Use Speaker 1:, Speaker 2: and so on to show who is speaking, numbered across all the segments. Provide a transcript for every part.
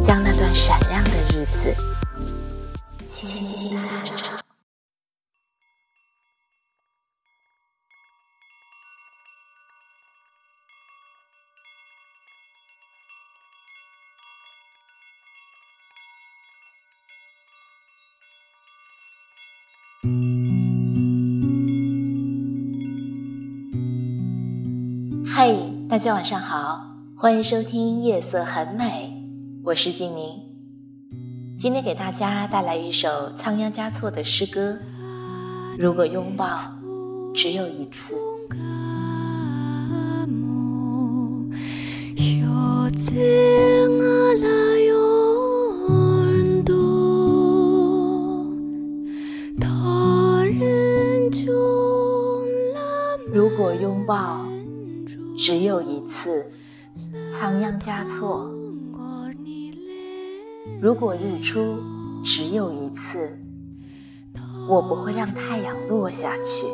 Speaker 1: 将那段闪亮的日子轻轻弹着。嗨，大家晚上好，欢迎收听《夜色很美》。我是静宁，今天给大家带来一首仓央嘉措的诗歌。如果拥抱只有一次。如果拥抱只有一次，仓央嘉措。如果日出只有一次，我不会让太阳落下去；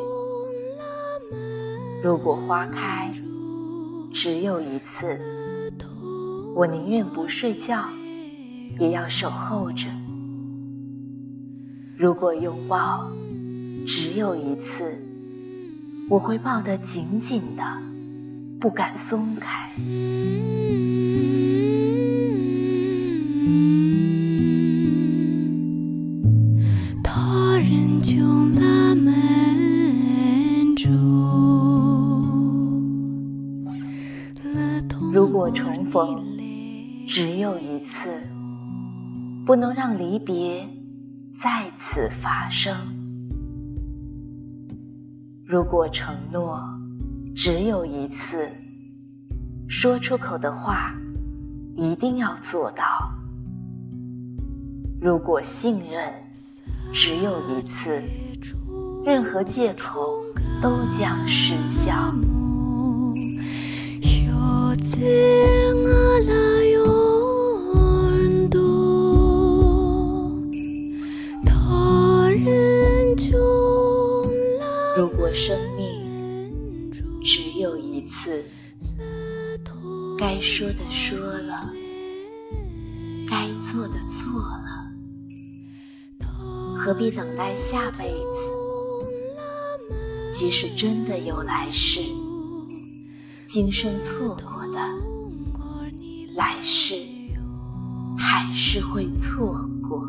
Speaker 1: 如果花开只有一次，我宁愿不睡觉，也要守候着；如果拥抱只有一次，我会抱得紧紧的，不敢松开。如果重逢只有一次，不能让离别再次发生；如果承诺只有一次，说出口的话一定要做到；如果信任只有一次，任何借口都将失效。如果生命只有一次，该说的说了，该做的做了，何必等待下辈子？即使真的有来世，今生错过的。来世还是会错过。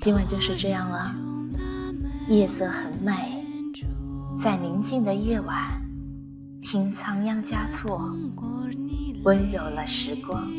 Speaker 1: 今晚就是这样了。夜色很美，在宁静的夜晚，听仓央嘉措。温柔了时光。